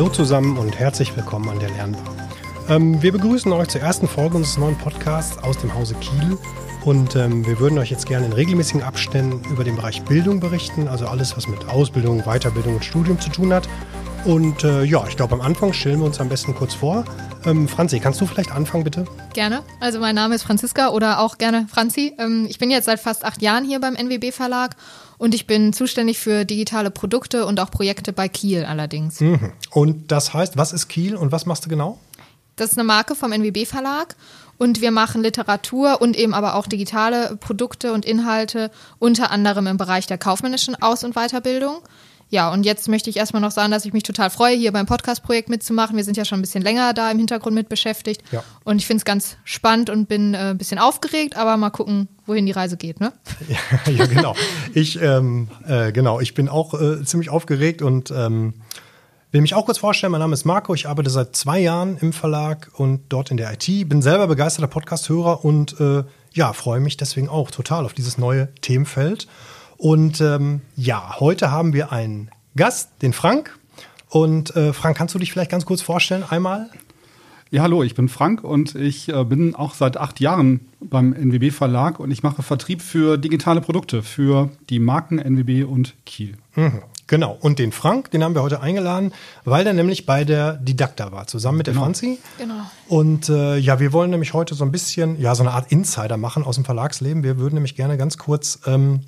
Hallo zusammen und herzlich willkommen an der Lernbar. Ähm, wir begrüßen euch zur ersten Folge unseres neuen Podcasts aus dem Hause Kiel. Und ähm, wir würden euch jetzt gerne in regelmäßigen Abständen über den Bereich Bildung berichten, also alles, was mit Ausbildung, Weiterbildung und Studium zu tun hat. Und äh, ja, ich glaube, am Anfang stellen wir uns am besten kurz vor. Ähm, Franzi, kannst du vielleicht anfangen, bitte? Gerne. Also mein Name ist Franziska oder auch gerne Franzi. Ähm, ich bin jetzt seit fast acht Jahren hier beim NWB Verlag und ich bin zuständig für digitale Produkte und auch Projekte bei Kiel allerdings. Mhm. Und das heißt, was ist Kiel und was machst du genau? Das ist eine Marke vom NWB Verlag und wir machen Literatur und eben aber auch digitale Produkte und Inhalte, unter anderem im Bereich der kaufmännischen Aus- und Weiterbildung. Ja, und jetzt möchte ich erstmal noch sagen, dass ich mich total freue, hier beim Podcast-Projekt mitzumachen. Wir sind ja schon ein bisschen länger da im Hintergrund mit beschäftigt. Ja. Und ich finde es ganz spannend und bin äh, ein bisschen aufgeregt, aber mal gucken, wohin die Reise geht, ne? Ja, ja genau. ich, ähm, äh, genau, ich bin auch äh, ziemlich aufgeregt und ähm, will mich auch kurz vorstellen. Mein Name ist Marco. Ich arbeite seit zwei Jahren im Verlag und dort in der IT. Bin selber begeisterter Podcast-Hörer und äh, ja, freue mich deswegen auch total auf dieses neue Themenfeld. Und ähm, ja, heute haben wir einen Gast, den Frank. Und äh, Frank, kannst du dich vielleicht ganz kurz vorstellen einmal? Ja, hallo, ich bin Frank und ich äh, bin auch seit acht Jahren beim NWB Verlag und ich mache Vertrieb für digitale Produkte für die Marken NWB und Kiel. Mhm. Genau. Und den Frank, den haben wir heute eingeladen, weil der nämlich bei der Didakta war, zusammen mit der genau. Franzi. Genau. Und äh, ja, wir wollen nämlich heute so ein bisschen, ja, so eine Art Insider machen aus dem Verlagsleben. Wir würden nämlich gerne ganz kurz ähm,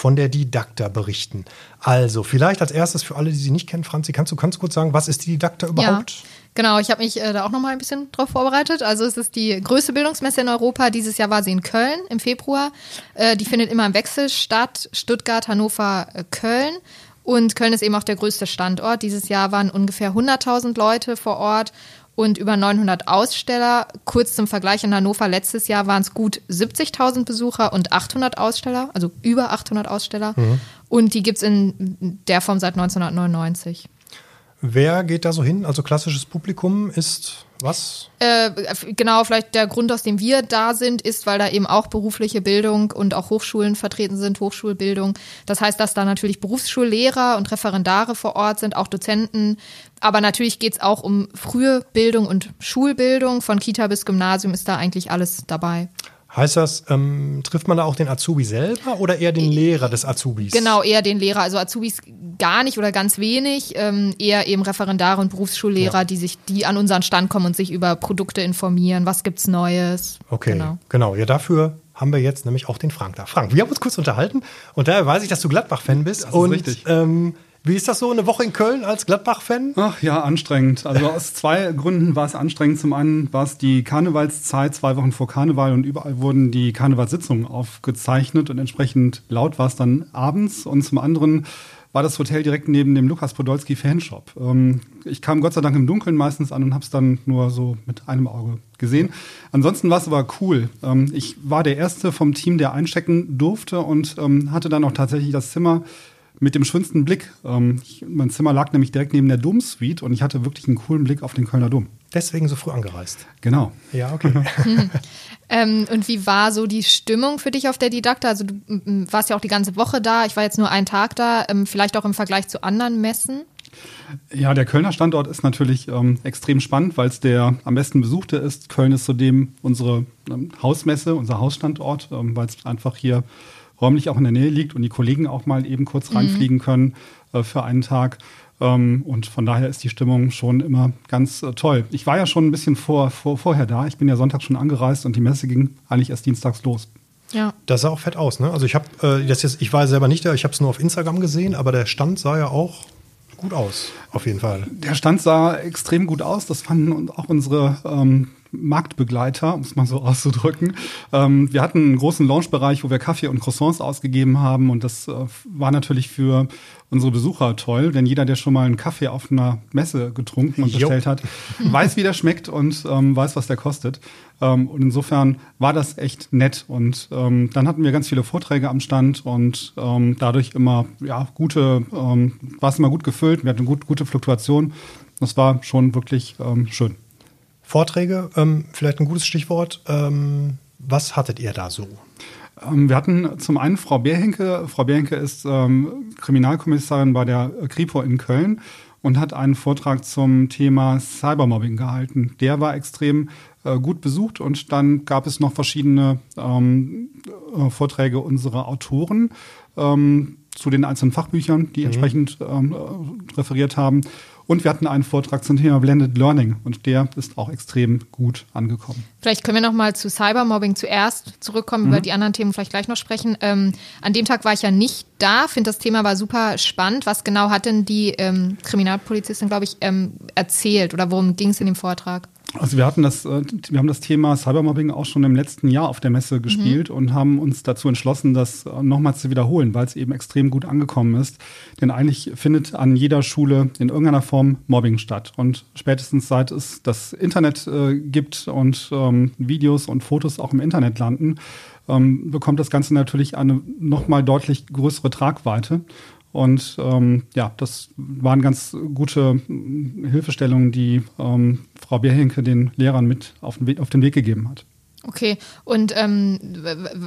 von der Didakta berichten. Also, vielleicht als erstes für alle, die sie nicht kennen, Franzi, kannst du ganz kurz sagen, was ist die Didakta überhaupt? Ja. Genau, ich habe mich äh, da auch noch mal ein bisschen drauf vorbereitet. Also es ist die größte Bildungsmesse in Europa. Dieses Jahr war sie in Köln im Februar. Äh, die findet immer im Wechsel statt. Stuttgart, Hannover, äh, Köln. Und Köln ist eben auch der größte Standort. Dieses Jahr waren ungefähr 100.000 Leute vor Ort und über 900 Aussteller. Kurz zum Vergleich in Hannover, letztes Jahr waren es gut 70.000 Besucher und 800 Aussteller, also über 800 Aussteller. Mhm. Und die gibt es in der Form seit 1999. Wer geht da so hin? Also klassisches Publikum ist was? Äh, genau, vielleicht der Grund, aus dem wir da sind, ist, weil da eben auch berufliche Bildung und auch Hochschulen vertreten sind, Hochschulbildung. Das heißt, dass da natürlich Berufsschullehrer und Referendare vor Ort sind, auch Dozenten. Aber natürlich geht es auch um frühe Bildung und Schulbildung. Von Kita bis Gymnasium ist da eigentlich alles dabei. Heißt das, ähm, trifft man da auch den Azubi selber oder eher den Lehrer des Azubis? Genau, eher den Lehrer. Also Azubis gar nicht oder ganz wenig, ähm, eher eben Referendare und Berufsschullehrer, ja. die sich, die an unseren Stand kommen und sich über Produkte informieren, was gibt's Neues. Okay, genau. genau. Ja, dafür haben wir jetzt nämlich auch den Frank da. Frank, wir haben uns kurz unterhalten und daher weiß ich, dass du Gladbach-Fan bist. Das ist und, richtig. Ähm, wie ist das so, eine Woche in Köln als Gladbach-Fan? Ach ja, anstrengend. Also aus zwei Gründen war es anstrengend. Zum einen war es die Karnevalszeit, zwei Wochen vor Karneval und überall wurden die Karnevalssitzungen aufgezeichnet und entsprechend laut war es dann abends. Und zum anderen war das Hotel direkt neben dem Lukas Podolski Fanshop. Ähm, ich kam Gott sei Dank im Dunkeln meistens an und habe es dann nur so mit einem Auge gesehen. Ansonsten war es aber cool. Ähm, ich war der Erste vom Team, der einchecken durfte und ähm, hatte dann auch tatsächlich das Zimmer mit dem schönsten Blick. Ähm, ich, mein Zimmer lag nämlich direkt neben der Domsuite und ich hatte wirklich einen coolen Blick auf den Kölner Dom. Deswegen so früh angereist. Genau. Ja, okay. ähm, und wie war so die Stimmung für dich auf der Didakta? Also du warst ja auch die ganze Woche da. Ich war jetzt nur einen Tag da. Ähm, vielleicht auch im Vergleich zu anderen Messen? Ja, der Kölner Standort ist natürlich ähm, extrem spannend, weil es der am besten besuchte ist. Köln ist zudem unsere ähm, Hausmesse, unser Hausstandort, ähm, weil es einfach hier räumlich auch in der Nähe liegt und die Kollegen auch mal eben kurz mhm. reinfliegen können äh, für einen Tag. Ähm, und von daher ist die Stimmung schon immer ganz äh, toll. Ich war ja schon ein bisschen vor, vor, vorher da. Ich bin ja Sonntag schon angereist und die Messe ging eigentlich erst dienstags los. Ja. Das sah auch fett aus, ne? Also ich habe äh, das jetzt, ich war selber nicht da, ich habe es nur auf Instagram gesehen, aber der Stand sah ja auch gut aus, auf jeden Fall. Der Stand sah extrem gut aus. Das fanden auch unsere ähm, Marktbegleiter, um es mal so auszudrücken. Ähm, wir hatten einen großen Launchbereich, wo wir Kaffee und Croissants ausgegeben haben und das äh, war natürlich für unsere Besucher toll, denn jeder, der schon mal einen Kaffee auf einer Messe getrunken und bestellt hat, weiß, wie der schmeckt und ähm, weiß, was der kostet. Ähm, und insofern war das echt nett. Und ähm, dann hatten wir ganz viele Vorträge am Stand und ähm, dadurch immer ja gute, ähm, war es immer gut gefüllt. Wir hatten gut, gute Fluktuation. Das war schon wirklich schön. Vorträge, ähm, vielleicht ein gutes Stichwort. Ähm, was hattet ihr da so? Ähm, wir hatten zum einen Frau Beerhenke. Frau Beerhenke ist ähm, Kriminalkommissarin bei der Kripo in Köln und hat einen Vortrag zum Thema Cybermobbing gehalten. Der war extrem äh, gut besucht und dann gab es noch verschiedene ähm, äh, Vorträge unserer Autoren ähm, zu den einzelnen Fachbüchern, die mhm. entsprechend ähm, äh, referiert haben. Und wir hatten einen Vortrag zum Thema Blended Learning und der ist auch extrem gut angekommen. Vielleicht können wir noch mal zu Cybermobbing zuerst zurückkommen, mhm. über die anderen Themen vielleicht gleich noch sprechen. Ähm, an dem Tag war ich ja nicht da, finde das Thema war super spannend. Was genau hat denn die ähm, Kriminalpolizistin, glaube ich, ähm, erzählt oder worum ging es in dem Vortrag? Also wir hatten das, äh, wir haben das Thema Cybermobbing auch schon im letzten Jahr auf der Messe gespielt mhm. und haben uns dazu entschlossen, das äh, nochmal zu wiederholen, weil es eben extrem gut angekommen ist. Denn eigentlich findet an jeder Schule in irgendeiner Form Mobbing statt. Und spätestens seit es das Internet äh, gibt und ähm, Videos und Fotos auch im Internet landen, ähm, bekommt das Ganze natürlich eine nochmal deutlich größere Tragweite. Und ähm, ja, das waren ganz gute Hilfestellungen, die ähm, Frau Bierhenke den Lehrern mit auf den Weg, auf den Weg gegeben hat. Okay, und ähm,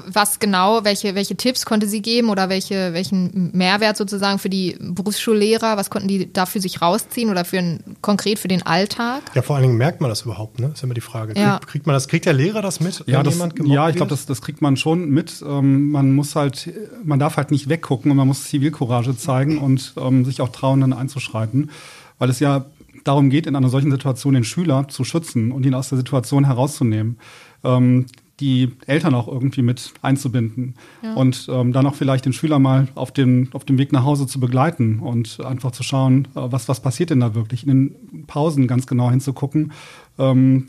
was genau, welche, welche Tipps konnte sie geben oder welche, welchen Mehrwert sozusagen für die Berufsschullehrer, was konnten die da für sich rausziehen oder für ein, konkret für den Alltag? Ja, vor allen Dingen merkt man das überhaupt, ne? Ist immer die Frage. Ja. Kriegt, kriegt, man das, kriegt der Lehrer das mit, ja, das, Ja, ich glaube, das, das kriegt man schon mit. Ähm, man muss halt, man darf halt nicht weggucken und man muss Zivilcourage zeigen und ähm, sich auch trauen, dann einzuschreiten. Weil es ja darum geht, in einer solchen Situation den Schüler zu schützen und ihn aus der Situation herauszunehmen ähm, die Eltern auch irgendwie mit einzubinden ja. und ähm, dann auch vielleicht den Schüler mal auf dem, auf dem Weg nach Hause zu begleiten und einfach zu schauen, äh, was, was passiert denn da wirklich, in den Pausen ganz genau hinzugucken. Ähm,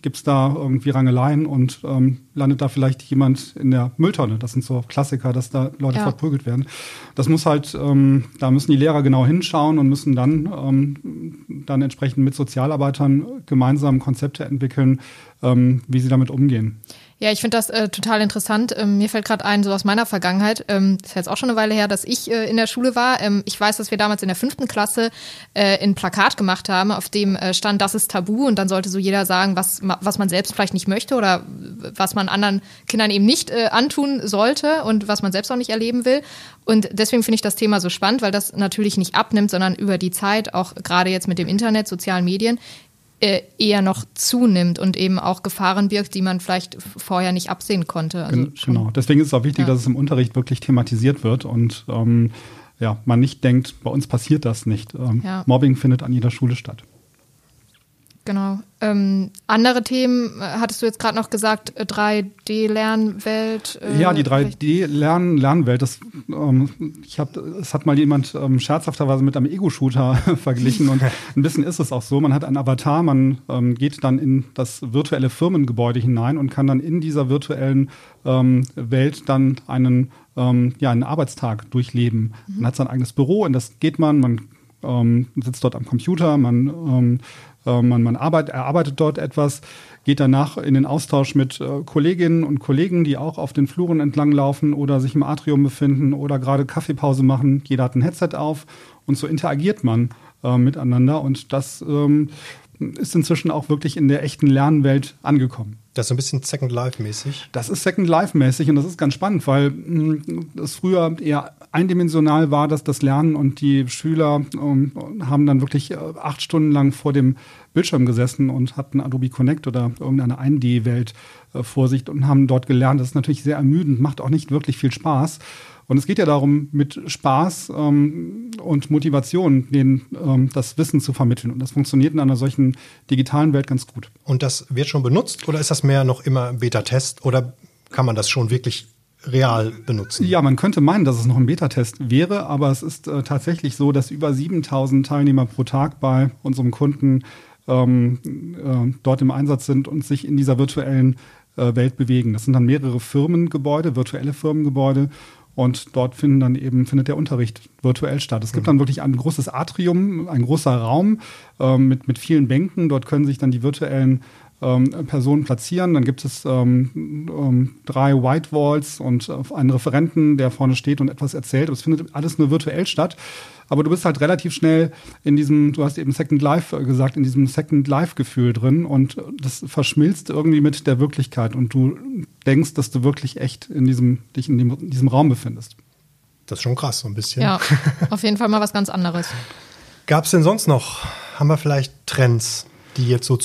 gibt es da irgendwie Rangeleien und ähm, landet da vielleicht jemand in der Mülltonne. Das sind so Klassiker, dass da Leute ja. verprügelt werden. Das muss halt, ähm, da müssen die Lehrer genau hinschauen und müssen dann, ähm, dann entsprechend mit Sozialarbeitern gemeinsam Konzepte entwickeln, ähm, wie sie damit umgehen. Ja, ich finde das äh, total interessant. Ähm, mir fällt gerade ein, so aus meiner Vergangenheit, ähm, ist jetzt auch schon eine Weile her, dass ich äh, in der Schule war. Ähm, ich weiß, dass wir damals in der fünften Klasse äh, ein Plakat gemacht haben, auf dem äh, stand, das ist tabu und dann sollte so jeder sagen, was, was man selbst vielleicht nicht möchte oder was man anderen Kindern eben nicht äh, antun sollte und was man selbst auch nicht erleben will. Und deswegen finde ich das Thema so spannend, weil das natürlich nicht abnimmt, sondern über die Zeit, auch gerade jetzt mit dem Internet, sozialen Medien, eher noch zunimmt und eben auch Gefahren birgt, die man vielleicht vorher nicht absehen konnte. Also genau, deswegen ist es auch wichtig, ja. dass es im Unterricht wirklich thematisiert wird und ähm, ja, man nicht denkt, bei uns passiert das nicht. Ähm, ja. Mobbing findet an jeder Schule statt. Genau. Ähm, andere Themen äh, hattest du jetzt gerade noch gesagt, 3D-Lernwelt. Äh, ja, die 3D-Lernwelt, das ähm, ich habe, es hat mal jemand ähm, scherzhafterweise mit einem Ego-Shooter verglichen und ein bisschen ist es auch so. Man hat einen Avatar, man ähm, geht dann in das virtuelle Firmengebäude hinein und kann dann in dieser virtuellen ähm, Welt dann einen, ähm, ja, einen Arbeitstag durchleben. Mhm. Man hat sein eigenes Büro, in das geht man, man sitzt dort am Computer, man äh, man, man arbeitet, erarbeitet dort etwas, geht danach in den Austausch mit äh, Kolleginnen und Kollegen, die auch auf den Fluren entlang laufen oder sich im Atrium befinden oder gerade Kaffeepause machen. Jeder hat ein Headset auf und so interagiert man äh, miteinander und das ähm, ist inzwischen auch wirklich in der echten Lernwelt angekommen. Das ist ein bisschen Second Life-mäßig. Das ist Second Life-mäßig und das ist ganz spannend, weil hm, es früher eher eindimensional war, dass das Lernen und die Schüler ähm, haben dann wirklich äh, acht Stunden lang vor dem Bildschirm gesessen und hatten Adobe Connect oder irgendeine 1D-Welt äh, vor sich und haben dort gelernt. Das ist natürlich sehr ermüdend, macht auch nicht wirklich viel Spaß. Und es geht ja darum, mit Spaß ähm, und Motivation den, ähm, das Wissen zu vermitteln. Und das funktioniert in einer solchen digitalen Welt ganz gut. Und das wird schon benutzt oder ist das mehr noch immer Beta-Test oder kann man das schon wirklich real benutzen? Ja, man könnte meinen, dass es noch ein Beta-Test wäre, aber es ist äh, tatsächlich so, dass über 7000 Teilnehmer pro Tag bei unserem Kunden ähm, äh, dort im Einsatz sind und sich in dieser virtuellen äh, Welt bewegen. Das sind dann mehrere Firmengebäude, virtuelle Firmengebäude und dort finden dann eben, findet der Unterricht virtuell statt. Es gibt mhm. dann wirklich ein großes Atrium, ein großer Raum ähm, mit, mit vielen Bänken. Dort können sich dann die virtuellen ähm, Personen platzieren. Dann gibt es ähm, ähm, drei White Walls und äh, einen Referenten, der vorne steht und etwas erzählt. Aber es findet alles nur virtuell statt. Aber du bist halt relativ schnell in diesem, du hast eben Second Life äh, gesagt, in diesem Second Life-Gefühl drin und das verschmilzt irgendwie mit der Wirklichkeit und du denkst, dass du wirklich echt in diesem, dich in, dem, in diesem Raum befindest. Das ist schon krass, so ein bisschen. Ja, auf jeden Fall mal was ganz anderes. gab es denn sonst noch? Haben wir vielleicht Trends, die jetzt so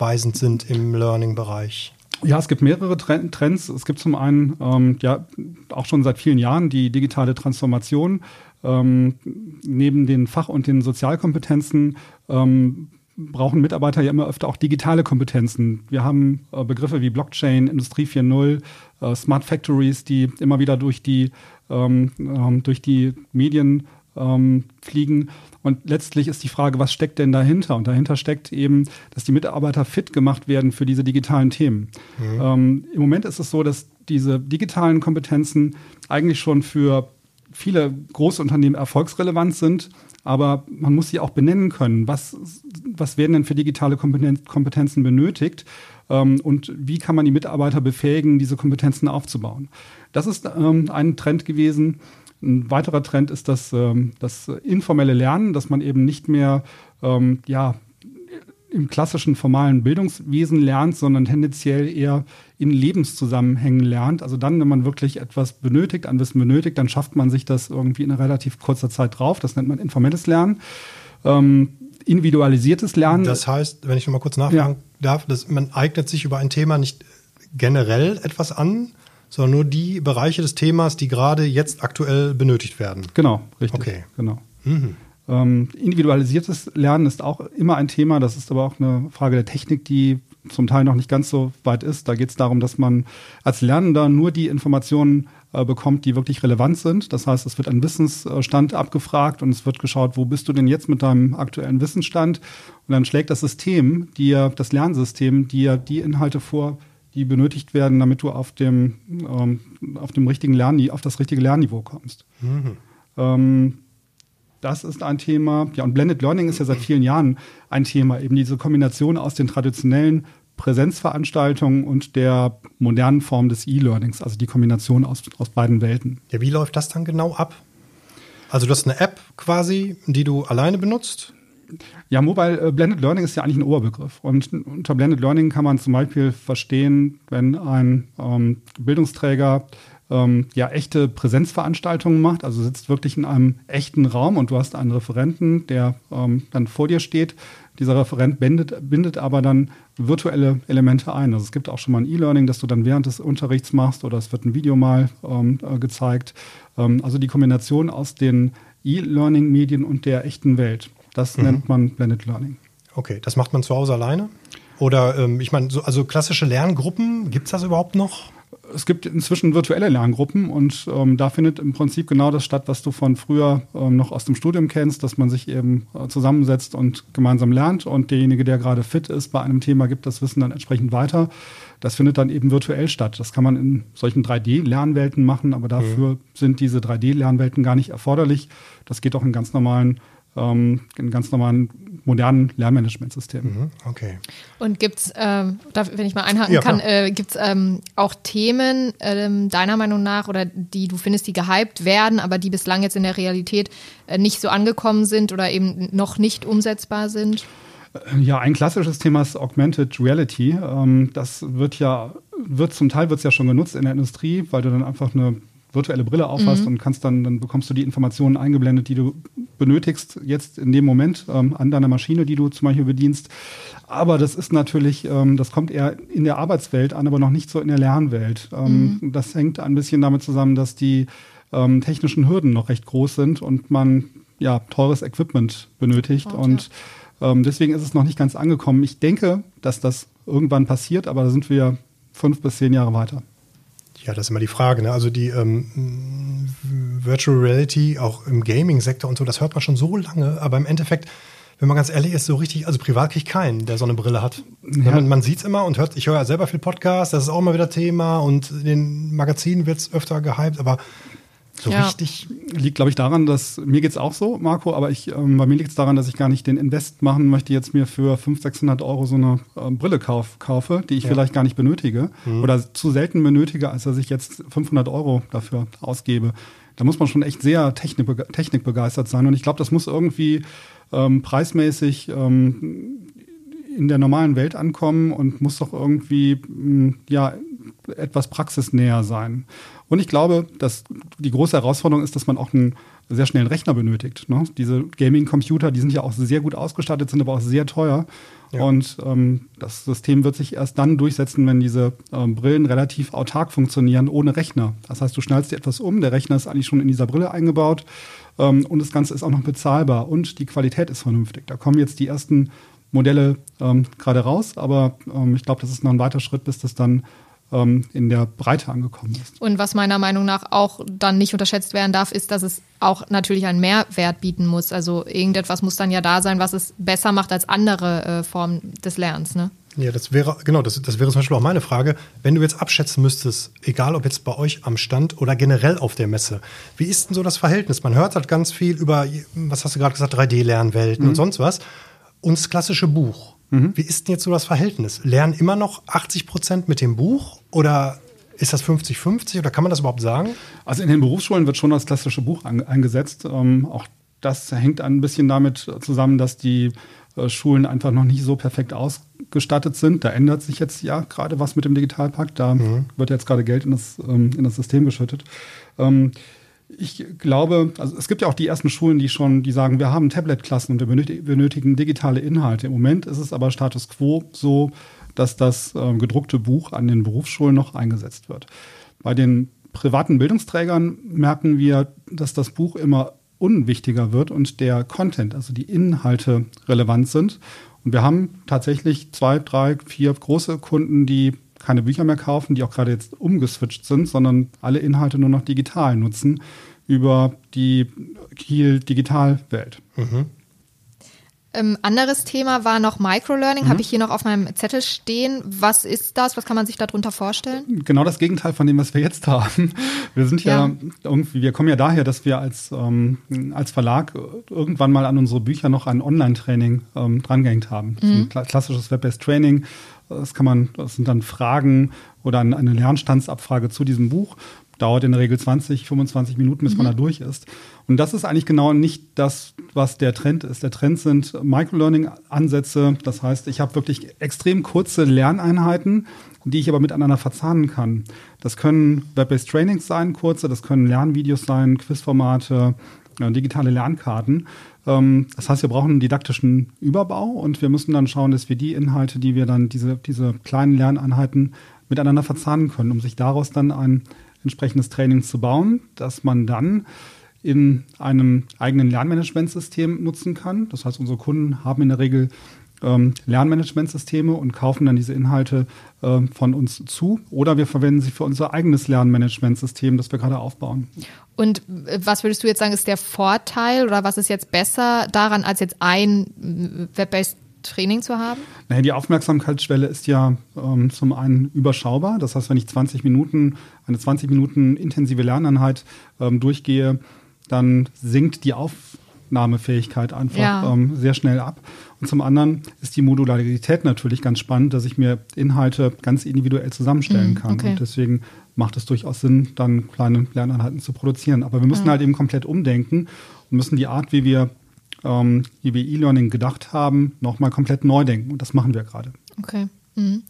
zukunftsweisend sind im Learning-Bereich? Ja, es gibt mehrere Trends. Es gibt zum einen ähm, ja auch schon seit vielen Jahren die digitale Transformation. Ähm, neben den Fach- und den Sozialkompetenzen ähm, brauchen Mitarbeiter ja immer öfter auch digitale Kompetenzen. Wir haben äh, Begriffe wie Blockchain, Industrie 4.0, äh, Smart Factories, die immer wieder durch die, ähm, ähm, durch die Medien ähm, fliegen. Und letztlich ist die Frage, was steckt denn dahinter? Und dahinter steckt eben, dass die Mitarbeiter fit gemacht werden für diese digitalen Themen. Mhm. Ähm, Im Moment ist es so, dass diese digitalen Kompetenzen eigentlich schon für viele große Unternehmen erfolgsrelevant sind, aber man muss sie auch benennen können. Was, was werden denn für digitale Kompetenzen benötigt? Ähm, und wie kann man die Mitarbeiter befähigen, diese Kompetenzen aufzubauen? Das ist ähm, ein Trend gewesen, ein weiterer Trend ist das, ähm, das informelle Lernen, dass man eben nicht mehr ähm, ja, im klassischen formalen Bildungswesen lernt, sondern tendenziell eher in Lebenszusammenhängen lernt. Also dann, wenn man wirklich etwas benötigt, an Wissen benötigt, dann schafft man sich das irgendwie in relativ kurzer Zeit drauf. Das nennt man informelles Lernen. Ähm, individualisiertes Lernen. Das heißt, wenn ich noch mal kurz nachfragen ja. darf, dass man eignet sich über ein Thema nicht generell etwas an, sondern nur die Bereiche des Themas, die gerade jetzt aktuell benötigt werden. Genau, richtig. Okay. Genau. Mhm. Ähm, individualisiertes Lernen ist auch immer ein Thema. Das ist aber auch eine Frage der Technik, die zum Teil noch nicht ganz so weit ist. Da geht es darum, dass man als Lernender nur die Informationen äh, bekommt, die wirklich relevant sind. Das heißt, es wird ein Wissensstand abgefragt und es wird geschaut, wo bist du denn jetzt mit deinem aktuellen Wissensstand? Und dann schlägt das System dir, das Lernsystem dir die Inhalte vor, die benötigt werden, damit du auf dem, ähm, auf dem richtigen Lernniveau, auf das richtige Lernniveau kommst. Mhm. Ähm, das ist ein Thema. Ja, und Blended Learning ist ja seit vielen Jahren ein Thema. Eben diese Kombination aus den traditionellen Präsenzveranstaltungen und der modernen Form des E-Learnings, also die Kombination aus, aus beiden Welten. Ja, wie läuft das dann genau ab? Also du hast eine App quasi, die du alleine benutzt? Ja, Mobile äh, Blended Learning ist ja eigentlich ein Oberbegriff. Und unter Blended Learning kann man zum Beispiel verstehen, wenn ein ähm, Bildungsträger ähm, ja echte Präsenzveranstaltungen macht, also sitzt wirklich in einem echten Raum und du hast einen Referenten, der ähm, dann vor dir steht. Dieser Referent bindet, bindet aber dann virtuelle Elemente ein. Also es gibt auch schon mal ein E-Learning, das du dann während des Unterrichts machst oder es wird ein Video mal ähm, äh, gezeigt. Ähm, also die Kombination aus den E-Learning-Medien und der echten Welt. Das mhm. nennt man Blended Learning. Okay, das macht man zu Hause alleine? Oder ähm, ich meine, so, also klassische Lerngruppen, gibt es das überhaupt noch? Es gibt inzwischen virtuelle Lerngruppen und ähm, da findet im Prinzip genau das statt, was du von früher ähm, noch aus dem Studium kennst, dass man sich eben äh, zusammensetzt und gemeinsam lernt und derjenige, der gerade fit ist bei einem Thema, gibt das Wissen dann entsprechend weiter. Das findet dann eben virtuell statt. Das kann man in solchen 3D-Lernwelten machen, aber dafür mhm. sind diese 3D-Lernwelten gar nicht erforderlich. Das geht auch in ganz normalen ähm, in ganz normalen modernen Lernmanagementsystemen. Mhm, okay. Und gibt es, ähm, wenn ich mal einhaken ja, kann, äh, gibt es ähm, auch Themen ähm, deiner Meinung nach oder die du findest, die gehypt werden, aber die bislang jetzt in der Realität äh, nicht so angekommen sind oder eben noch nicht umsetzbar sind? Äh, ja, ein klassisches Thema ist Augmented Reality. Ähm, das wird ja, wird zum Teil wird es ja schon genutzt in der Industrie, weil du dann einfach eine virtuelle Brille aufhast mhm. und kannst dann, dann bekommst du die Informationen eingeblendet, die du benötigst jetzt in dem Moment ähm, an deiner Maschine, die du zum Beispiel bedienst. Aber das ist natürlich, ähm, das kommt eher in der Arbeitswelt an, aber noch nicht so in der Lernwelt. Ähm, mhm. Das hängt ein bisschen damit zusammen, dass die ähm, technischen Hürden noch recht groß sind und man ja teures Equipment benötigt oh, und ja. Ähm, deswegen ist es noch nicht ganz angekommen. Ich denke, dass das irgendwann passiert, aber da sind wir fünf bis zehn Jahre weiter. Ja, das ist immer die Frage. Ne? Also die ähm, Virtual Reality, auch im Gaming-Sektor und so, das hört man schon so lange, aber im Endeffekt, wenn man ganz ehrlich ist, so richtig, also privat kriege ich keinen, der so eine Brille hat. Ja. Man, man sieht es immer und hört, ich höre ja selber viel Podcast, das ist auch immer wieder Thema und in den Magazinen wird es öfter gehypt, aber so ja. richtig. Liegt, glaube ich, daran, dass mir geht es auch so, Marco, aber ich, ähm, bei mir liegt es daran, dass ich gar nicht den Invest machen möchte, jetzt mir für 500, 600 Euro so eine äh, Brille kauf, kaufe, die ich ja. vielleicht gar nicht benötige mhm. oder zu selten benötige, als dass ich jetzt 500 Euro dafür ausgebe. Da muss man schon echt sehr technik, technikbegeistert sein und ich glaube, das muss irgendwie ähm, preismäßig ähm, in der normalen Welt ankommen und muss doch irgendwie, mm, ja, etwas praxisnäher sein. Und ich glaube, dass die große Herausforderung ist, dass man auch einen sehr schnellen Rechner benötigt. Ne? Diese Gaming-Computer, die sind ja auch sehr gut ausgestattet, sind aber auch sehr teuer. Ja. Und ähm, das System wird sich erst dann durchsetzen, wenn diese ähm, Brillen relativ autark funktionieren, ohne Rechner. Das heißt, du schnallst dir etwas um, der Rechner ist eigentlich schon in dieser Brille eingebaut ähm, und das Ganze ist auch noch bezahlbar und die Qualität ist vernünftig. Da kommen jetzt die ersten Modelle ähm, gerade raus, aber ähm, ich glaube, das ist noch ein weiter Schritt, bis das dann ähm, in der Breite angekommen ist. Und was meiner Meinung nach auch dann nicht unterschätzt werden darf, ist, dass es auch natürlich einen Mehrwert bieten muss. Also irgendetwas muss dann ja da sein, was es besser macht als andere äh, Formen des Lernens. Ne? Ja, das wäre, genau, das, das wäre zum Beispiel auch meine Frage. Wenn du jetzt abschätzen müsstest, egal ob jetzt bei euch am Stand oder generell auf der Messe, wie ist denn so das Verhältnis? Man hört halt ganz viel über, was hast du gerade gesagt, 3D-Lernwelten mhm. und sonst was. Und das klassische Buch. Mhm. Wie ist denn jetzt so das Verhältnis? Lernen immer noch 80 Prozent mit dem Buch oder ist das 50-50 oder kann man das überhaupt sagen? Also in den Berufsschulen wird schon das klassische Buch an, eingesetzt. Ähm, auch das hängt ein bisschen damit zusammen, dass die äh, Schulen einfach noch nicht so perfekt ausgestattet sind. Da ändert sich jetzt ja gerade was mit dem Digitalpakt. Da mhm. wird jetzt gerade Geld in das, ähm, in das System geschüttet. Ähm, ich glaube, also es gibt ja auch die ersten Schulen, die schon, die sagen, wir haben Tablet-Klassen und wir benötigen digitale Inhalte. Im Moment ist es aber Status quo so, dass das äh, gedruckte Buch an den Berufsschulen noch eingesetzt wird. Bei den privaten Bildungsträgern merken wir, dass das Buch immer unwichtiger wird und der Content, also die Inhalte relevant sind. Und wir haben tatsächlich zwei, drei, vier große Kunden, die keine Bücher mehr kaufen, die auch gerade jetzt umgeswitcht sind, sondern alle Inhalte nur noch digital nutzen über die Kiel Digitalwelt. Mhm. Ähm, anderes Thema war noch Microlearning, mhm. habe ich hier noch auf meinem Zettel stehen. Was ist das? Was kann man sich darunter vorstellen? Genau das Gegenteil von dem, was wir jetzt haben. Wir sind ja, ja irgendwie, wir kommen ja daher, dass wir als, ähm, als Verlag irgendwann mal an unsere Bücher noch ein Online-Training ähm, drangehängt haben. Mhm. Ein klassisches Web-based Training. Das kann man, das sind dann Fragen oder eine Lernstandsabfrage zu diesem Buch dauert in der Regel 20, 25 Minuten, bis mhm. man da durch ist. Und das ist eigentlich genau nicht das, was der Trend ist. Der Trend sind Microlearning-Ansätze. Das heißt, ich habe wirklich extrem kurze Lerneinheiten, die ich aber miteinander verzahnen kann. Das können Web-based Trainings sein, kurze, das können Lernvideos sein, Quizformate, äh, digitale Lernkarten. Ähm, das heißt, wir brauchen einen didaktischen Überbau und wir müssen dann schauen, dass wir die Inhalte, die wir dann, diese, diese kleinen Lerneinheiten miteinander verzahnen können, um sich daraus dann ein entsprechendes Training zu bauen, das man dann in einem eigenen Lernmanagementsystem nutzen kann. Das heißt, unsere Kunden haben in der Regel ähm, Lernmanagementsysteme und kaufen dann diese Inhalte äh, von uns zu oder wir verwenden sie für unser eigenes Lernmanagementsystem, das wir gerade aufbauen. Und äh, was würdest du jetzt sagen, ist der Vorteil oder was ist jetzt besser daran, als jetzt ein äh, Web-based Training zu haben? Naja, die Aufmerksamkeitsschwelle ist ja ähm, zum einen überschaubar. Das heißt, wenn ich 20 Minuten, eine 20 Minuten intensive Lerneinheit ähm, durchgehe, dann sinkt die Aufnahmefähigkeit einfach ja. ähm, sehr schnell ab. Und zum anderen ist die Modularität natürlich ganz spannend, dass ich mir Inhalte ganz individuell zusammenstellen mhm, kann. Okay. Und deswegen macht es durchaus Sinn, dann kleine Lerneinheiten zu produzieren. Aber wir müssen ja. halt eben komplett umdenken und müssen die Art, wie wir ähm, die wir E-Learning gedacht haben, nochmal komplett neu denken. Und das machen wir gerade. Okay. Mhm.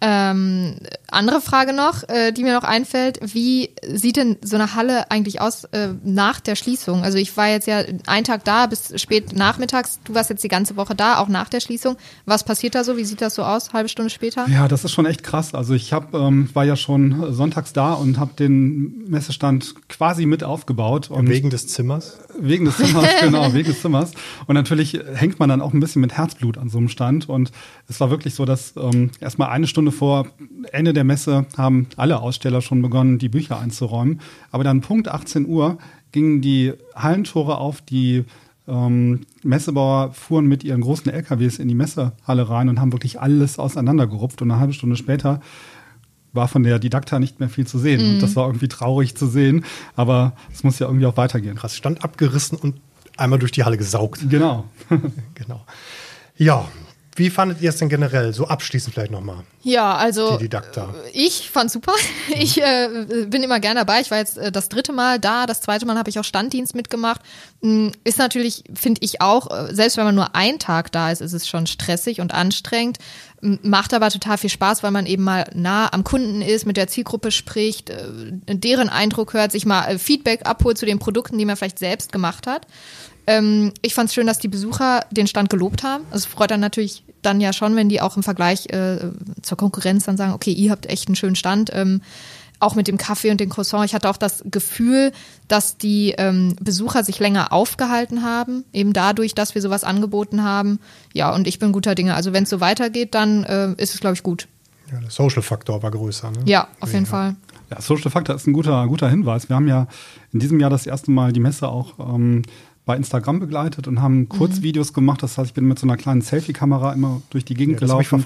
Ähm, andere Frage noch, äh, die mir noch einfällt, wie sieht denn so eine Halle eigentlich aus äh, nach der Schließung? Also ich war jetzt ja einen Tag da bis spät nachmittags, du warst jetzt die ganze Woche da, auch nach der Schließung. Was passiert da so? Wie sieht das so aus, halbe Stunde später? Ja, das ist schon echt krass. Also ich hab, ähm, war ja schon sonntags da und habe den Messestand quasi mit aufgebaut. Und wegen des Zimmers? Wegen des Zimmers, genau, wegen des Zimmers. Und natürlich hängt man dann auch ein bisschen mit Herzblut an so einem Stand. Und es war wirklich so, dass ähm, erstmal eine Stunde vor Ende der Messe haben alle Aussteller schon begonnen, die Bücher einzuräumen. Aber dann Punkt 18 Uhr gingen die Hallentore auf, die ähm, Messebauer fuhren mit ihren großen LKWs in die Messehalle rein und haben wirklich alles auseinandergerupft. Und eine halbe Stunde später war von der Didakta nicht mehr viel zu sehen. Mhm. Und das war irgendwie traurig zu sehen, aber es muss ja irgendwie auch weitergehen. Krass, Stand abgerissen und einmal durch die Halle gesaugt. Genau. genau. Ja, Wie fandet ihr es denn generell? So abschließend vielleicht nochmal. Ja, also Didakta. ich fand super. Ich äh, bin immer gerne dabei. Ich war jetzt äh, das dritte Mal da. Das zweite Mal habe ich auch Standdienst mitgemacht. Mm, Ist natürlich, finde ich auch, äh, selbst wenn man nur einen Tag da ist, ist es schon stressig und anstrengend. M- Macht aber total viel Spaß, weil man eben mal nah am Kunden ist, mit der Zielgruppe spricht, äh, deren Eindruck hört, sich mal äh, Feedback abholt zu den Produkten, die man vielleicht selbst gemacht hat. Ähm, ich fand es schön, dass die Besucher den Stand gelobt haben. Es freut dann natürlich dann ja schon, wenn die auch im Vergleich äh, zur Konkurrenz dann sagen, okay, ihr habt echt einen schönen Stand. Ähm, auch mit dem Kaffee und dem Croissant. Ich hatte auch das Gefühl, dass die ähm, Besucher sich länger aufgehalten haben, eben dadurch, dass wir sowas angeboten haben. Ja, und ich bin guter Dinge. Also wenn es so weitergeht, dann äh, ist es, glaube ich, gut. Ja, der Social-Faktor war größer. Ne? Ja, auf jeden Fall. Ja, Social Factor ist ein guter, guter Hinweis. Wir haben ja in diesem Jahr das erste Mal die Messe auch ähm, bei Instagram begleitet und haben Kurzvideos gemacht. Das heißt, ich bin mit so einer kleinen Selfie-Kamera immer durch die Gegend Ja, gelaufen.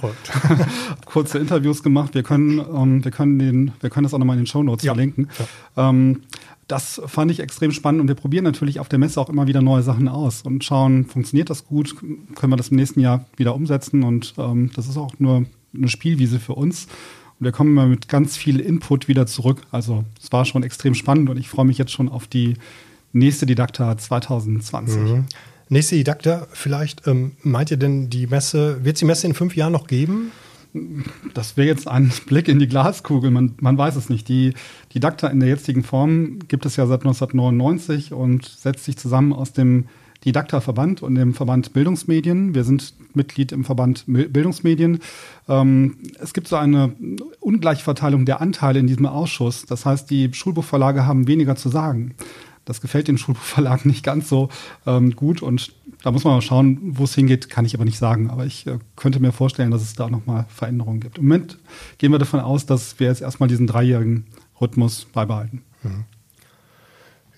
kurze Interviews gemacht. Wir können, ähm, wir können den, wir können das auch nochmal in den Show Notes Ja. verlinken. Ähm, das fand ich extrem spannend und wir probieren natürlich auf der Messe auch immer wieder neue Sachen aus und schauen, funktioniert das gut, können wir das im nächsten Jahr wieder umsetzen und ähm, das ist auch nur eine Spielwiese für uns. Und wir kommen immer mit ganz viel Input wieder zurück. Also es war schon extrem spannend und ich freue mich jetzt schon auf die nächste Didakta 2020. Mhm. Nächste Didakta, vielleicht ähm, meint ihr denn, die Messe, wird es die Messe in fünf Jahren noch geben? Das wäre jetzt ein Blick in die Glaskugel, man, man weiß es nicht. Die Didakta in der jetzigen Form gibt es ja seit 1999 und setzt sich zusammen aus dem Didakta-Verband und dem Verband Bildungsmedien. Wir sind Mitglied im Verband Bildungsmedien. Ähm, es gibt so eine Ungleichverteilung der Anteile in diesem Ausschuss. Das heißt, die Schulbuchverlage haben weniger zu sagen. Das gefällt den Schulbuchverlagen nicht ganz so ähm, gut und da muss man mal schauen, wo es hingeht, kann ich aber nicht sagen. Aber ich äh, könnte mir vorstellen, dass es da nochmal Veränderungen gibt. Im Moment gehen wir davon aus, dass wir jetzt erstmal diesen dreijährigen Rhythmus beibehalten.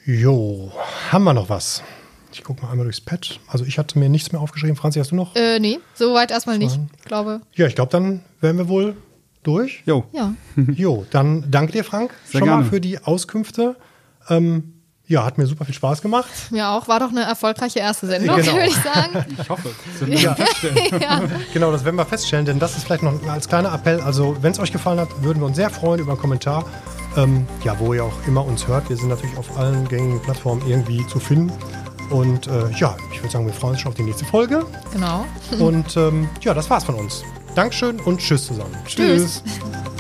Jo, haben wir noch was? Ich gucke mal einmal durchs Pad. Also ich hatte mir nichts mehr aufgeschrieben. Franzi, hast du noch? Äh, nee, soweit erstmal nicht. Glaube, Ja, ich glaube, dann wären wir wohl durch. Jo, ja. Jo, dann danke dir, Frank, Sehr schon mal gerne. für die Auskünfte. Ähm, ja, hat mir super viel Spaß gemacht. Mir auch. War doch eine erfolgreiche erste Sendung, Genau. würde ich sagen. ich hoffe. Ja. ja. Genau, das werden wir feststellen, denn das ist vielleicht noch als kleiner Appell. Also, wenn es euch gefallen hat, würden wir uns sehr freuen über einen Kommentar. Ähm, ja, wo ihr auch immer uns hört. Wir sind natürlich auf allen gängigen Plattformen irgendwie zu finden. Und äh, ja, ich würde sagen, wir freuen uns schon auf die nächste Folge. Genau. Und ähm, ja, das war's von uns. Dankeschön und tschüss zusammen. Tschüss. Tschüss.